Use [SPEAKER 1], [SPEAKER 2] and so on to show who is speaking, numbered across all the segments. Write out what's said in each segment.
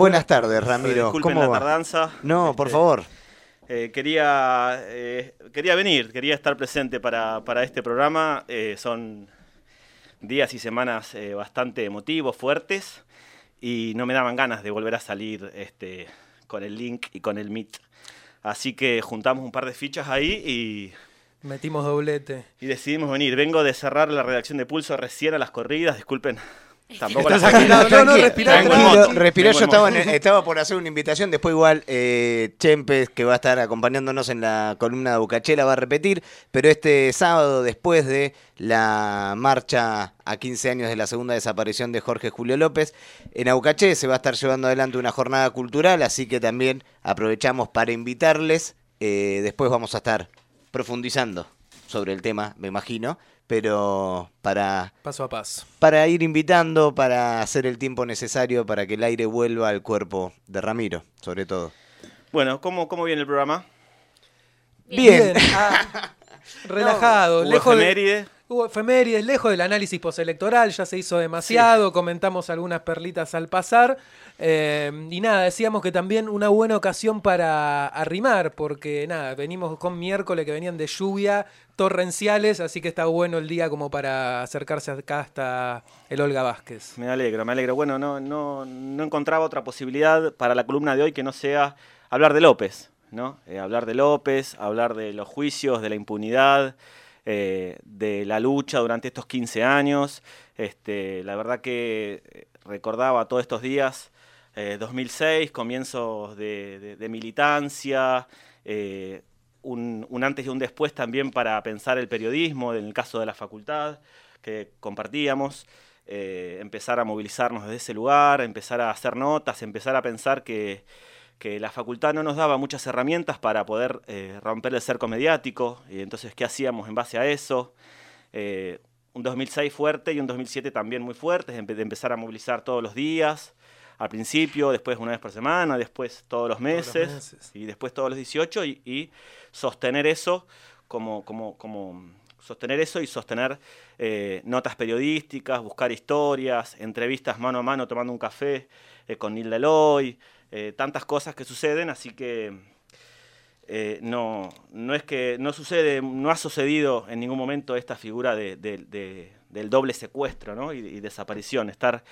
[SPEAKER 1] Buenas tardes, Ramiro.
[SPEAKER 2] Disculpen
[SPEAKER 1] ¿Cómo
[SPEAKER 2] la
[SPEAKER 1] va?
[SPEAKER 2] tardanza.
[SPEAKER 1] No, por
[SPEAKER 2] Este,
[SPEAKER 1] favor.
[SPEAKER 2] eh, quería, eh, quería venir, quería estar presente para, para este programa. Eh, son días y semanas eh, bastante emotivos, fuertes, y no me daban ganas de volver a salir este, con el link y con el Meet. Así que juntamos un par de fichas ahí
[SPEAKER 3] Metimos doblete.
[SPEAKER 2] y, y decidimos venir. Vengo de cerrar la redacción de Pulso recién a las corridas, disculpen. Tampoco
[SPEAKER 3] Estás agitado. No, no,
[SPEAKER 1] Tranqui-
[SPEAKER 3] respirá,
[SPEAKER 1] tranquilo, respirá, yo estaba, en- estaba por hacer una invitación, después igual eh, Chempes, que va a estar acompañándonos en la columna de Bucachela, va a repetir, pero este sábado, después de la marcha a 15 años de la segunda desaparición de Jorge Julio López, en Aucaché se va a estar llevando adelante una jornada cultural, así que también aprovechamos para invitarles, eh, después vamos a estar profundizando sobre el tema, me imagino, pero para
[SPEAKER 3] Paso a paso.
[SPEAKER 1] para ir invitando, para hacer el tiempo necesario para que el aire vuelva al cuerpo de Ramiro, sobre todo.
[SPEAKER 2] Bueno, ¿cómo, ¿cómo viene el programa?
[SPEAKER 1] Bien.
[SPEAKER 3] Ah, relajado.
[SPEAKER 2] ¿Hubo
[SPEAKER 3] lejos de, hubo efemérides, lejos del análisis postelectoral, ya se hizo demasiado, comentamos algunas perlitas al pasar. Eh, y nada, decíamos que también una buena ocasión para arrimar, porque nada, venimos con miércoles que venían de lluvia torrenciales, así que está bueno el día como para acercarse acá hasta el Olga Vázquez.
[SPEAKER 2] Me alegro, me alegro. Bueno, no, no, no encontraba otra posibilidad para la columna de hoy que no sea hablar de López, ¿no? Eh, hablar de López, hablar de los juicios, de la impunidad, eh, de la lucha durante estos 15 años. Este, la verdad que eh, recordaba todos estos días, eh, 2006, comienzos de, militancia, eh, un, antes y un después también para pensar el periodismo, en el caso de la facultad, que compartíamos eh, empezar a movilizarnos desde ese lugar, empezar a hacer notas, empezar a pensar que, que la facultad no nos daba muchas herramientas para poder eh, romper el cerco mediático, y entonces, ¿qué hacíamos en base a eso? Un 2006 fuerte y un 2007 también muy fuerte, de empezar a movilizar todos los días, al principio, después una vez por semana, después todos los
[SPEAKER 3] los
[SPEAKER 2] meses,
[SPEAKER 3] meses.
[SPEAKER 2] y después todos los 18, y, y sostener eso como, como, como sostener eso y sostener eh, notas periodísticas, buscar historias, entrevistas mano a mano tomando un café eh, con Nilda Eloy, eh, tantas cosas que suceden, así que eh, no, no es que no sucede, no ha sucedido en ningún momento esta figura de- de- de- del doble secuestro ¿no? y, y desaparición, estar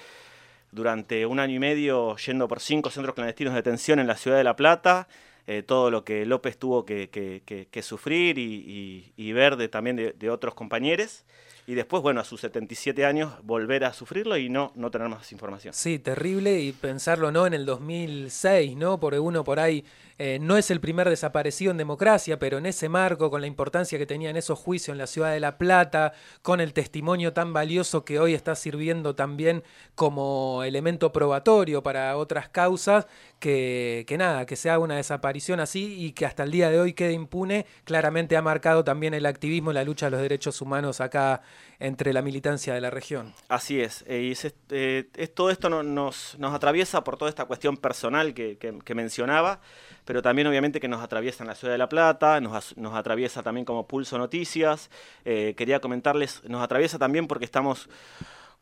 [SPEAKER 2] durante un año y medio yendo por cinco centros clandestinos de detención en la ciudad de La Plata, eh, todo lo que López tuvo que, sufrir y, ver de, también de, otros compañeros, y después, bueno, a sus 77 años volver a sufrirlo y no, no tener más información.
[SPEAKER 3] Sí, terrible y pensarlo no en el 2006, ¿no? Porque uno por ahí eh, no es el primer desaparecido en democracia, pero en ese marco, con la importancia que tenían esos juicios en la ciudad de La Plata, con el testimonio tan valioso que hoy está sirviendo también como elemento probatorio para otras causas, que, nada, que se haga una desaparición así y que hasta el día de hoy quede impune, claramente ha marcado también el activismo y la lucha de los derechos humanos acá entre la militancia de la región.
[SPEAKER 2] Así es, eh, y se- eh, es- todo esto no- nos, nos atraviesa por toda esta cuestión personal que, mencionaba, pero también obviamente que nos atraviesa en la ciudad de La Plata, nos, nos atraviesa también como Pulso Noticias. Eh, quería comentarles, nos atraviesa también porque estamos,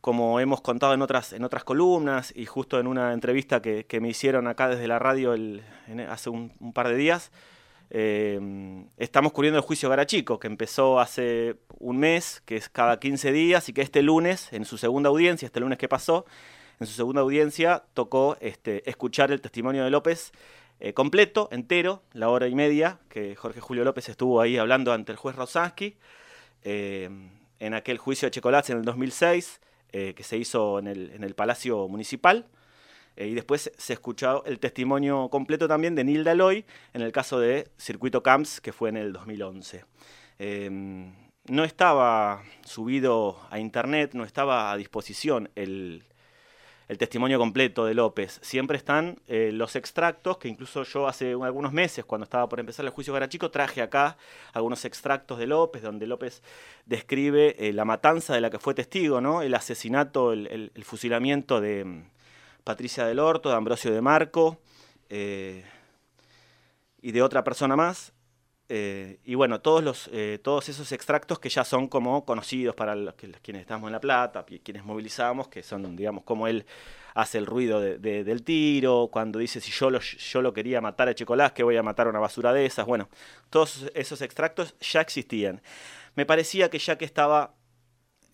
[SPEAKER 2] como hemos contado en otras, en otras columnas y justo en una entrevista que, que me hicieron acá desde la radio el- hace un, par de días, eh, estamos cubriendo el juicio Garachico, que empezó hace un mes, que es cada 15 días, y que este lunes, en su segunda audiencia, este lunes que pasó, en su segunda audiencia, tocó este, escuchar el testimonio de López eh, completo, entero, la hora y media, que Jorge Julio López estuvo ahí hablando ante el juez Rosansky, eh, en aquel juicio de Checolats en el 2006, eh, que se hizo en el, en el Palacio Municipal. Eh, y después se escuchó el testimonio completo también de Nilda Eloy en el caso de Circuito Camps, que fue en el 2011. Eh, no estaba subido a internet, no estaba a disposición el, el testimonio completo de López. Siempre están eh, los extractos, que incluso yo hace un- algunos meses, cuando estaba por empezar el juicio Garachico, traje acá algunos extractos de López, donde López describe eh, la matanza de la que fue testigo, ¿no? el asesinato, el, fusilamiento de mm, Patricia del Horto, de Ambrosio de Marco eh, y de otra persona más. Eh, y bueno, todos, los, eh, todos esos extractos que ya son como conocidos para los que, quienes estamos en La Plata, quienes movilizamos, que son, digamos, como él hace el ruido del tiro, cuando dice si yo lo, yo lo quería matar a Checolás, que voy a matar a una basura de esas. Bueno, todos esos extractos ya existían. Me parecía que ya que estaba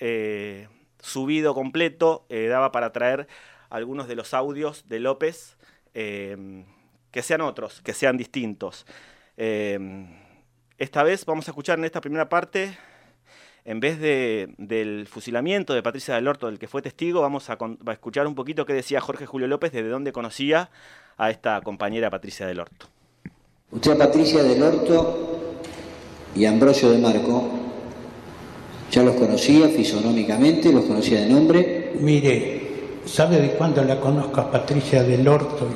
[SPEAKER 2] eh, subido completo, daba para traer algunos de los audios de López que sean otros, que sean distintos. Esta vez vamos a escuchar en esta primera parte, en vez del fusilamiento de Patricia del Horto, del que fue testigo, vamos a, escuchar un poquito qué decía Jorge Julio López, desde dónde conocía a esta compañera Patricia del Horto.
[SPEAKER 4] Usted a Patricia del Horto y Ambrosio de Marco, ¿ya los conocía fisonómicamente? ¿Los conocía de nombre?
[SPEAKER 5] Mire, ¿sabe de cuándo la conozco a Patricia del Horto?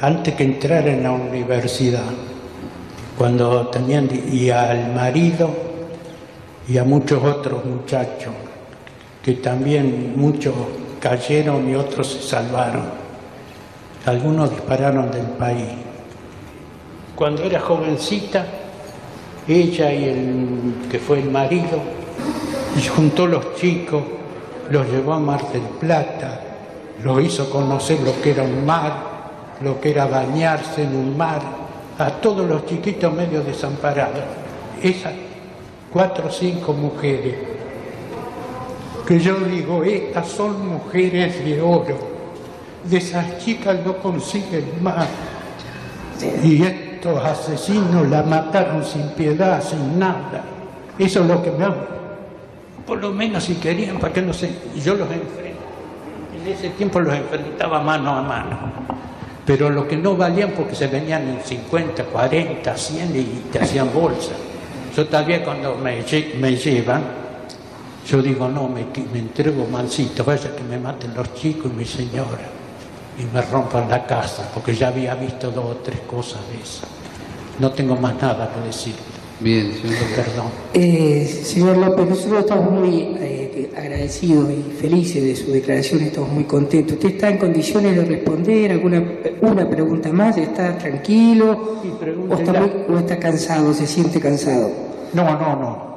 [SPEAKER 5] Antes que entrara en la universidad cuando tenían y al marido y a muchos otros muchachos que también muchos cayeron y otros se salvaron. Algunos dispararon del país. Cuando era jovencita, ella y el que fue el marido, y juntó los chicos, los llevó a Mar del Plata, los hizo conocer lo que era un mar, lo que era bañarse en un mar, a todos los chiquitos medio desamparados. Esas cuatro o cinco mujeres, que yo digo, estas son mujeres de oro, de esas chicas no consiguen más. Y estos asesinos la mataron sin piedad, sin nada. Eso es lo que me Por lo menos si querían, para que no sé, yo los enfrenté. En ese tiempo los enfrentaba mano a mano pero lo que no valían porque se venían en 50, 40, 100 y te hacían bolsa. Yo todavía cuando me, llevan, yo digo, no, me, me entrego mansito, vaya que me maten los chicos y mi señora, y me rompan la casa, porque ya había visto dos o tres cosas de esas. No tengo más nada que decir.
[SPEAKER 4] Bien, señor.
[SPEAKER 5] Perdón.
[SPEAKER 6] Eh, señor López, nosotros estamos muy eh, agradecidos y felices de su declaración, estamos muy contentos. ¿Usted está en condiciones de responder alguna una pregunta más? ¿Está tranquilo? o, está ¿O está cansado? ¿Se siente cansado?
[SPEAKER 5] No, no, no.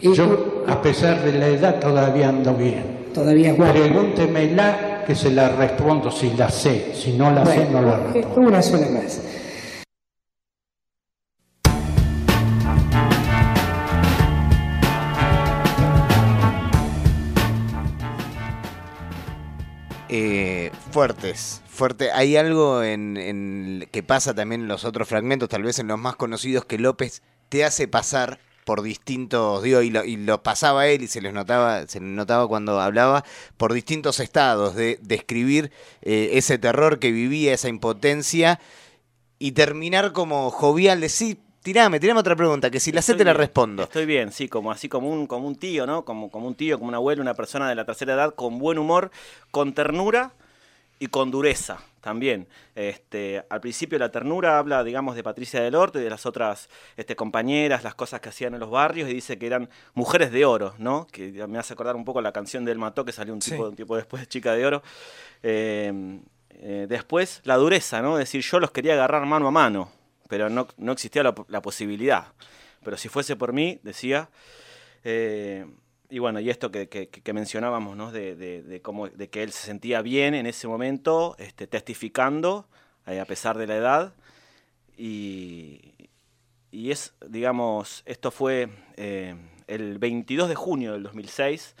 [SPEAKER 5] Yo, a pesar de la edad, todavía ando bien.
[SPEAKER 6] Todavía es
[SPEAKER 5] Pregúntemela que se la respondo si la sé. Si no la sé, no la respondo.
[SPEAKER 6] Una sola más.
[SPEAKER 1] Fuertes, fuerte. Hay algo en, que pasa también en los otros fragmentos, tal vez en los más conocidos, que López te hace pasar por distintos, digo, y lo, pasaba él y se les notaba, se notaba cuando hablaba, por distintos estados de describir eh, ese terror que vivía, esa impotencia, y terminar como jovial de sí, Tirame, tirame otra pregunta, que si la sé te la respondo.
[SPEAKER 2] Estoy bien, sí, como así como un, como un tío, ¿no? Como, como un tío, como un abuelo, una persona de la tercera edad, con buen humor, con ternura y con dureza también. Este, al principio la ternura habla, digamos, de Patricia del Orte y de las otras este, compañeras, las cosas que hacían en los barrios, y dice que eran mujeres de oro, ¿no? Que me hace acordar un poco la canción del Mató, que salió un tipo, un tipo después de Chica de Oro. Eh, eh, después la dureza, ¿no? decir, yo los quería agarrar mano a mano pero no, existía la, posibilidad. Pero si fuese por mí, decía, eh, y bueno, y esto que, mencionábamos, ¿no? De, de, cómo, de que él se sentía bien en ese momento, este, testificando, eh, a pesar de la edad, y, y es, digamos, esto fue eh, el 22 de junio del 2006,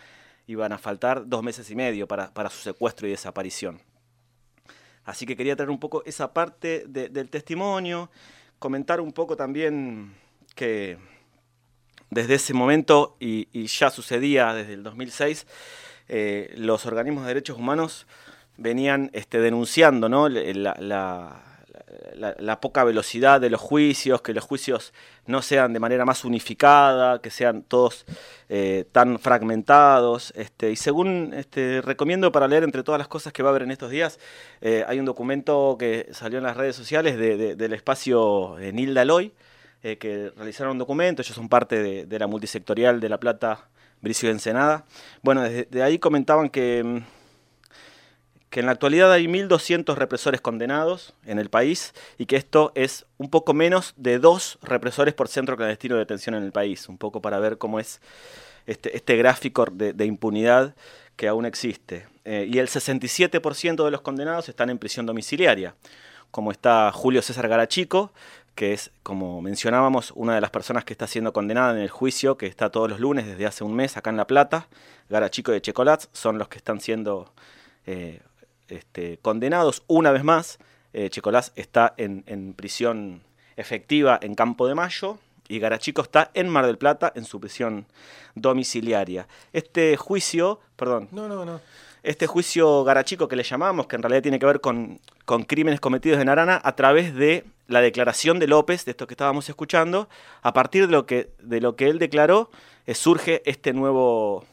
[SPEAKER 2] iban a faltar dos meses y medio para, para su secuestro y desaparición. Así que quería traer un poco esa parte del testimonio, comentar un poco también que desde ese momento, y, ya sucedía desde el 2006, eh, los organismos de derechos humanos venían este, denunciando la, poca velocidad de los juicios, que los juicios no sean de manera más unificada, que sean todos eh, tan fragmentados. Este, y según este, recomiendo para leer entre todas las cosas que va a haber en estos días, eh, hay un documento que salió en las redes sociales del espacio eh, Nilda Loy, que realizaron un documento, ellos son parte de, la multisectorial de La Plata, Bricio Ensenada. Bueno, desde ahí comentaban que que en la actualidad hay 1.200 represores condenados en el país y que esto es un poco menos de dos represores por centro clandestino de detención en el país, un poco para ver cómo es este, este gráfico de, impunidad que aún existe. Eh, y el 67% de los condenados están en prisión domiciliaria, como está Julio César Garachico, que es, como mencionábamos, una de las personas que está siendo condenada en el juicio, que está todos los lunes desde hace un mes acá en La Plata. Garachico y Checolats son los que están siendo eh, este, condenados una vez más. Eh, está en, en, prisión efectiva en Campo de Mayo y Garachico está en Mar del Plata en su prisión domiciliaria. Este juicio, perdón.
[SPEAKER 3] No, no, no
[SPEAKER 2] este juicio garachico que le llamamos, que en realidad tiene que ver con, crímenes cometidos en Arana, a través de la declaración de López, de esto que estábamos escuchando, a partir de lo que, de lo que él declaró, eh, surge este nuevo,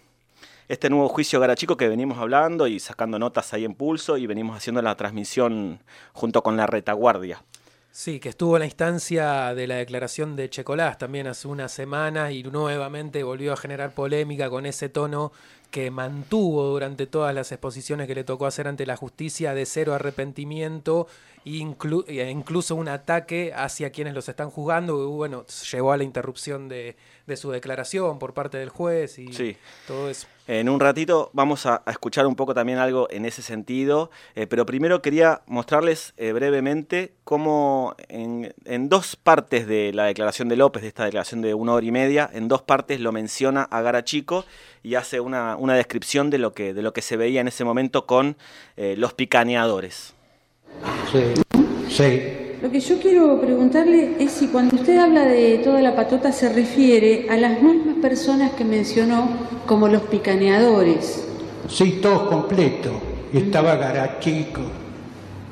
[SPEAKER 2] este nuevo juicio garachico que venimos hablando y sacando notas ahí en pulso y venimos haciendo la transmisión junto con la retaguardia.
[SPEAKER 3] Sí, que estuvo en la instancia de la declaración de Checolás también hace unas semanas y nuevamente volvió a generar polémica con ese tono que mantuvo durante todas las exposiciones que le tocó hacer ante la justicia de cero arrepentimiento e incluso un ataque hacia quienes los están juzgando, bueno, llevó a la interrupción de, su declaración por parte del juez y todo eso.
[SPEAKER 2] En un ratito vamos a, escuchar un poco también algo en ese sentido, eh, pero primero quería mostrarles eh, brevemente cómo en, dos partes de la declaración de López, de esta declaración de una hora y media, en dos partes lo menciona a Gara Chico y hace una, descripción de lo, que, de lo que se veía en ese momento con eh, los picaneadores.
[SPEAKER 5] Sí, sí.
[SPEAKER 7] Lo que yo quiero preguntarle es si cuando usted habla de toda la patota se refiere a las mismas personas que mencionó como los picaneadores.
[SPEAKER 5] Sí, todo completo. Estaba Garachico,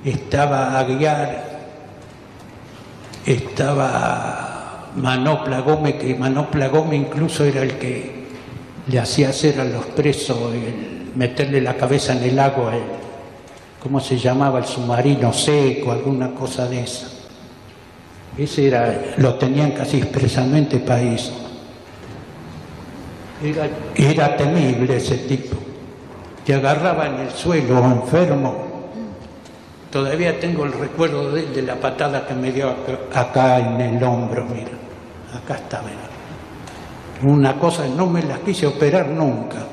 [SPEAKER 5] estaba Aguiar, estaba Manopla Gómez, que Manopla Gómez incluso era el que le hacía hacer a los presos meterle la cabeza en el agua. ¿cómo se llamaba? El submarino seco, alguna cosa de esa. Ese era, lo tenían casi expresamente para eso. Era, temible ese tipo. Te agarraba en el suelo enfermo. Todavía tengo el recuerdo de, de la patada que me dio acá, en el hombro, mira. Acá está, mira. Una cosa, no me la quise operar nunca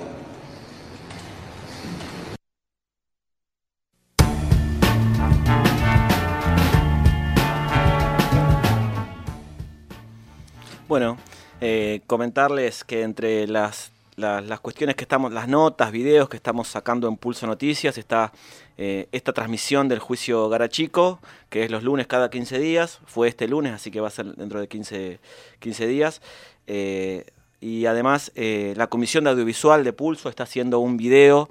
[SPEAKER 2] Bueno, eh, comentarles que entre las, las, cuestiones que estamos, las notas, videos que estamos sacando en Pulso Noticias, está eh, esta transmisión del juicio Garachico, que es los lunes cada 15 días, fue este lunes, así que va a ser dentro de 15, 15 días. Eh, y además la Comisión de Audiovisual de Pulso está haciendo un video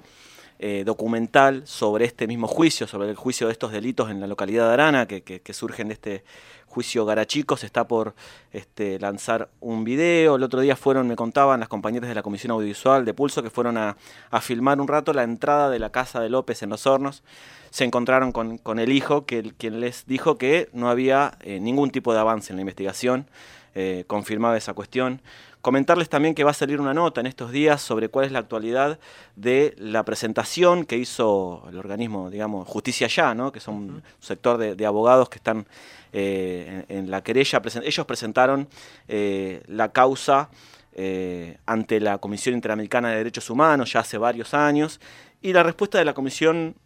[SPEAKER 2] documental sobre este mismo juicio, sobre el juicio de estos delitos en la localidad de Arana, que, que, surgen de este juicio Garachicos está por este, lanzar un video. El otro día fueron, me contaban las compañeras de la Comisión Audiovisual de Pulso que fueron a, filmar un rato la entrada de la casa de López en Los Hornos. Se encontraron con, el hijo, que, quien les dijo que no había eh, ningún tipo de avance en la investigación. Eh, confirmaba esa cuestión. Comentarles también que va a salir una nota en estos días sobre cuál es la actualidad de la presentación que hizo el organismo, digamos, Justicia Ya, ¿no? que son un sector de, abogados que están eh, en, la querella. Ellos presentaron eh, la causa eh, ante la Comisión Interamericana de Derechos Humanos ya hace varios años y la respuesta de la Comisión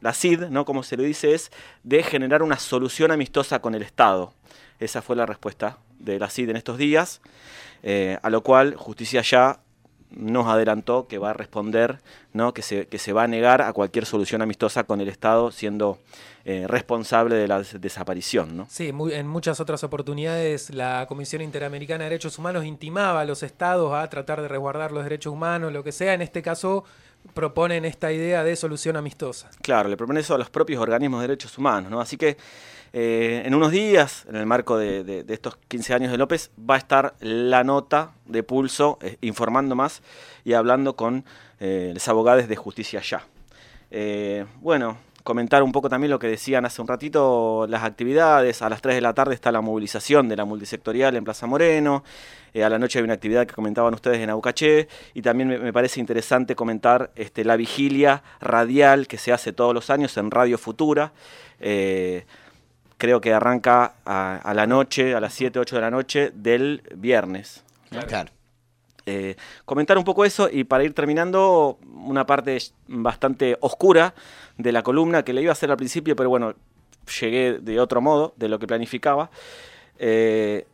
[SPEAKER 2] la CID, ¿no? como se le dice, es de generar una solución amistosa con el Estado. Esa fue la respuesta de la CID en estos días. Eh, a lo cual Justicia Ya nos adelantó que va a responder, ¿no? que, se, que se va a negar a cualquier solución amistosa con el Estado siendo eh, responsable de la desaparición. ¿no?
[SPEAKER 3] Sí, en muchas otras oportunidades la Comisión Interamericana de Derechos Humanos intimaba a los Estados a tratar de resguardar los derechos humanos, lo que sea. En este caso proponen esta idea de solución amistosa.
[SPEAKER 2] Claro, le proponen eso a los propios organismos de derechos humanos. ¿no? Así que eh, en unos días, en el marco de, estos 15 años de López, va a estar la nota de pulso eh, informando más y hablando con eh, los abogados de justicia ya. bueno, comentar un poco también lo que decían hace un ratito, las actividades. A las 3 de la tarde está la movilización de la multisectorial en Plaza Moreno. A la noche hay una actividad que comentaban ustedes en Aucaché. Y también me, parece interesante comentar este, la vigilia radial que se hace todos los años en Radio Futura. Creo que arranca a, la noche, a las 7, 8 de la noche del viernes.
[SPEAKER 1] Claro.
[SPEAKER 2] Eh, comentar un poco eso y para ir terminando, una parte bastante oscura de la columna que le iba a hacer al principio, pero bueno, llegué de otro modo de lo que planificaba. Eh,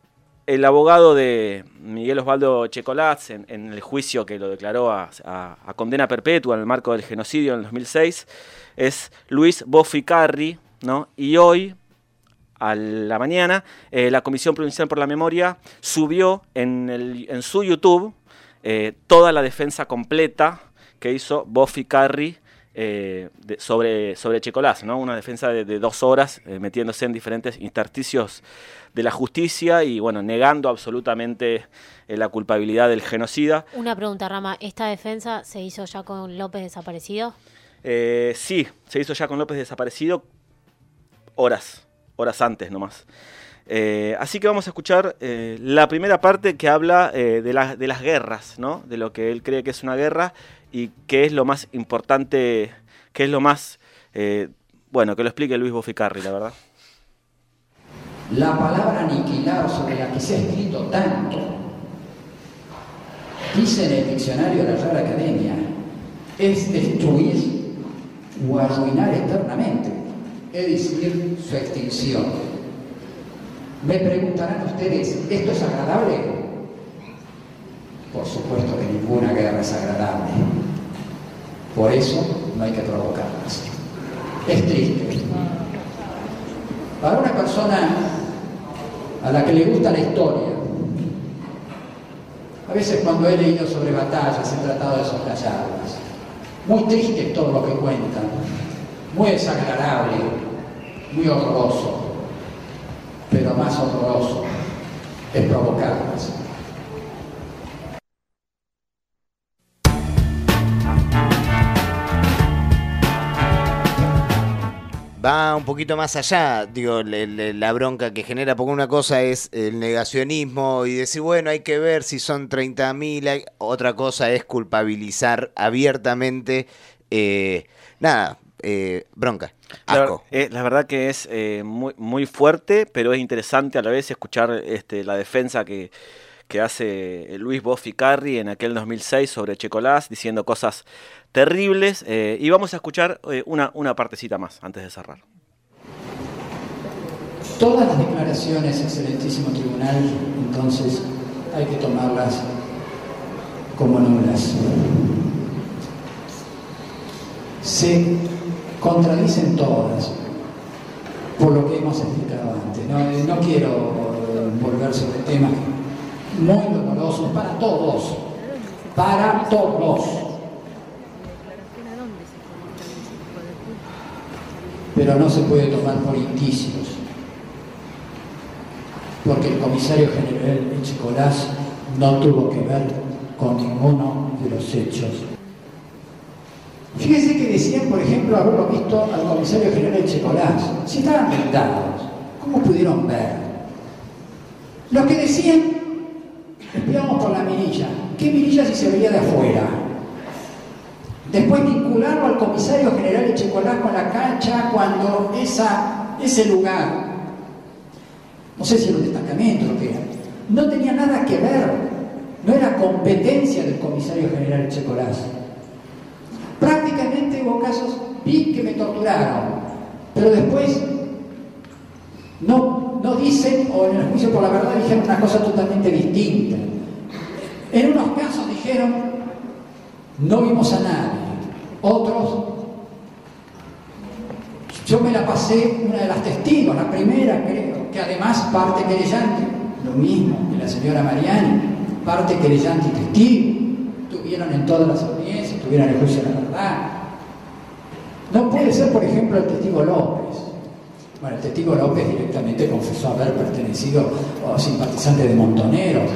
[SPEAKER 2] el abogado de Miguel Osvaldo Checolaz, en, el juicio que lo declaró a, condena perpetua en el marco del genocidio en el 2006, es Luis Boficarri, ¿no? Y hoy, a la mañana, eh, la Comisión Provincial por la Memoria subió en, en su YouTube eh, toda la defensa completa que hizo Buffy Carry eh, sobre, sobre Checolás, ¿no? una defensa de, dos horas, eh, metiéndose en diferentes intersticios de la justicia y bueno, negando absolutamente la culpabilidad del genocida.
[SPEAKER 8] Una pregunta, Rama, ¿esta defensa se hizo ya con López desaparecido?
[SPEAKER 2] sí, se hizo ya con López desaparecido horas, horas antes nomás. Eh, así que vamos a escuchar eh, la primera parte que habla eh, de, de, las guerras, ¿no? de lo que él cree que es una guerra y qué es lo más importante, qué es lo más, bueno, que lo explique Luis Boficarri, la verdad.
[SPEAKER 9] La palabra aniquilar sobre la que se ha escrito tanto, dice en el diccionario de la Real Academia, es destruir o arruinar eternamente, es decir, su extinción. Me preguntarán ustedes, ¿esto es agradable? Por supuesto que ninguna guerra es agradable. Por eso no hay que provocarlas. Es triste. Para una persona a la que le gusta la historia, a veces cuando he leído sobre batallas he tratado de soslayarlas. Muy triste todo lo que cuentan, muy desagradable, muy horroroso pero más horroroso es provocarlas.
[SPEAKER 1] va un poquito más allá, digo, la bronca que genera, porque una cosa es el negacionismo y decir, bueno, hay que ver si son 30.000, otra cosa es culpabilizar abiertamente, eh, nada, eh, bronca.
[SPEAKER 2] Asco. La, eh, la, verdad que es eh, muy, muy fuerte, pero es interesante a la vez escuchar este, la defensa que, que hace Luis Carri en aquel 2006 sobre Checolás, diciendo cosas terribles. y vamos a escuchar una, una partecita más antes de cerrar.
[SPEAKER 9] Todas las declaraciones, excelentísimo tribunal, entonces hay que tomarlas como nulas. Se contradicen todas, por lo que hemos explicado antes. No, quiero volver sobre temas muy dolorosos para todos, para todos. Pero no se puede tomar por indicios, porque el comisario general Echecolás no tuvo que ver con ninguno de los hechos Fíjense que por ejemplo, haberlo visto al comisario general Checolás. Si estaban vendados, ¿cómo pudieron ver? Los que decían, espiamos por la mirilla. ¿Qué mirilla si se veía de afuera? Después vincularlo al comisario general de Checolás con la cancha cuando ese lugar, no sé si era un destacamento o qué era, no tenía nada que ver, no era competencia del comisario general Checolás Hubo casos, vi que me torturaron, pero después no, no dicen, o en el juicio por la verdad dijeron una cosa totalmente distinta. En unos casos dijeron, no vimos a nadie. Otros, yo me la pasé, una de las testigos, la primera creo, que además parte querellante, lo mismo que la señora Mariani, parte querellante y testigo, tuvieron en todas las audiencias, tuvieron el juicio de la verdad. No puede ser, por ejemplo, el testigo López. Bueno, el testigo López directamente confesó haber pertenecido o simpatizante de Montoneros.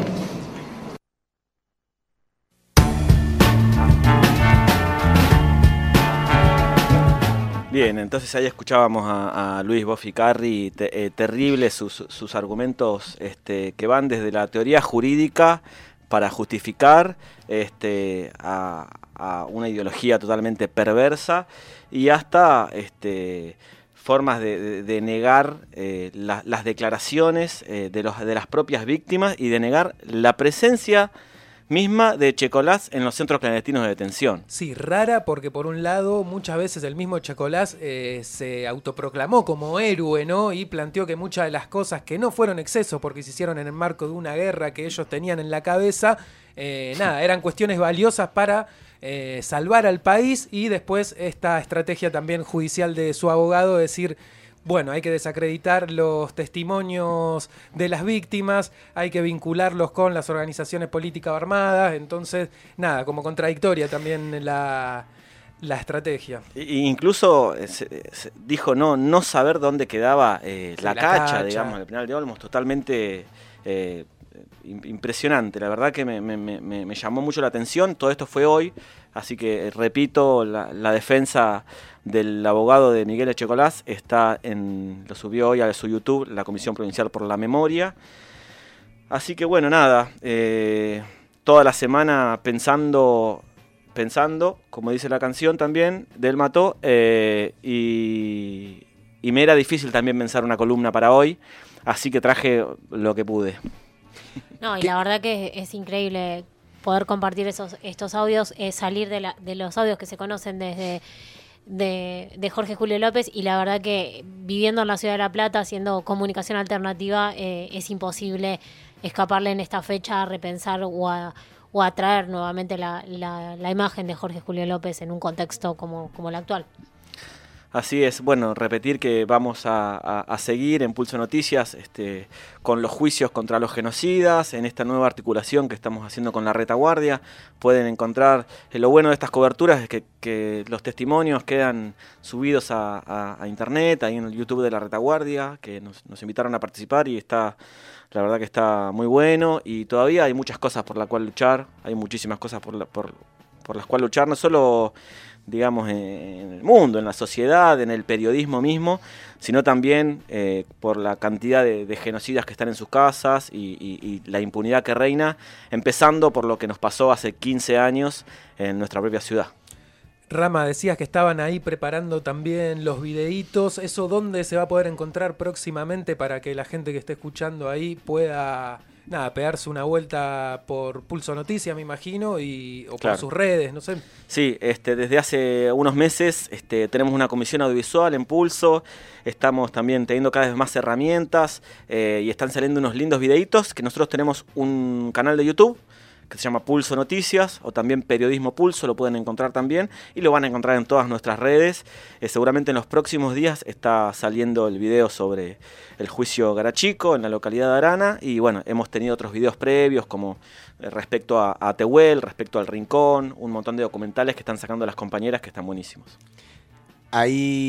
[SPEAKER 2] Bien, entonces ahí escuchábamos a, Luis Bofficarri, te, eh, terribles sus, sus, argumentos este, que van desde la teoría jurídica para justificar este, a, una ideología totalmente perversa y hasta este, formas de, negar eh, las declaraciones eh, de, los, de las propias víctimas y de negar la presencia misma de Checolás en los centros clandestinos de detención.
[SPEAKER 3] Sí, rara porque por un lado muchas veces el mismo Checolás eh, se autoproclamó como héroe, ¿no? Y planteó que muchas de las cosas que no fueron excesos porque se hicieron en el marco de una guerra que ellos tenían en la cabeza, eh, nada, eran cuestiones valiosas para eh, salvar al país y después esta estrategia también judicial de su abogado, decir bueno, hay que desacreditar los testimonios de las víctimas, hay que vincularlos con las organizaciones políticas armadas, entonces, nada, como contradictoria también la, estrategia.
[SPEAKER 2] incluso eh, dijo no, no saber dónde quedaba eh, la, cacha, digamos, el penal de Olmos, totalmente eh, impresionante. La verdad que me, llamó mucho la atención. Todo esto fue hoy, así que repito, la, la defensa del abogado de Miguel Echecolás está en, lo subió hoy a su YouTube, la Comisión Provincial por la Memoria. Así que bueno, nada, eh, toda la semana pensando, pensando, como dice la canción también, del Mató, eh, y, y me era difícil también pensar una columna para hoy, así que traje lo que pude.
[SPEAKER 8] No, y la verdad que es increíble poder compartir esos, estos audios, eh, salir de, la, de los audios que se conocen desde de, Jorge Julio López y la verdad que viviendo en la ciudad de La Plata, haciendo comunicación alternativa, eh, es imposible escaparle en esta fecha a repensar o a, o a traer nuevamente la, la, la, imagen de Jorge Julio López en un contexto como, como el actual.
[SPEAKER 2] Así es, bueno, repetir que vamos a, seguir en Pulso Noticias este, con los juicios contra los genocidas, en esta nueva articulación que estamos haciendo con la retaguardia. Pueden encontrar, eh, lo bueno de estas coberturas es que, los testimonios quedan subidos a, internet, ahí en el YouTube de la retaguardia, que nos, invitaron a participar y está, la verdad que está muy bueno y todavía hay muchas cosas por las cuales luchar, hay muchísimas cosas por, por, por las cuales luchar, no solo digamos, en el mundo, en la sociedad, en el periodismo mismo, sino también eh, por la cantidad de, genocidas que están en sus casas y, la impunidad que reina, empezando por lo que nos pasó hace 15 años en nuestra propia ciudad.
[SPEAKER 3] Rama, decías que estaban ahí preparando también los videitos. ¿Eso dónde se va a poder encontrar próximamente para que la gente que esté escuchando ahí pueda nada, pegarse una vuelta por Pulso Noticias, me imagino, y, o por sus redes, no sé.
[SPEAKER 2] Sí, este, desde hace unos meses este, tenemos una comisión audiovisual en Pulso, estamos también teniendo cada vez más herramientas eh, y están saliendo unos lindos videitos, que nosotros tenemos un canal de YouTube que se llama Pulso Noticias o también Periodismo Pulso, lo pueden encontrar también y lo van a encontrar en todas nuestras redes. Eh, seguramente en los próximos días está saliendo el video sobre el juicio Garachico en la localidad de Arana y bueno, hemos tenido otros videos previos como eh, respecto a, a Tehuel, respecto al Rincón, un montón de documentales que están sacando las compañeras que están buenísimos.
[SPEAKER 1] Ahí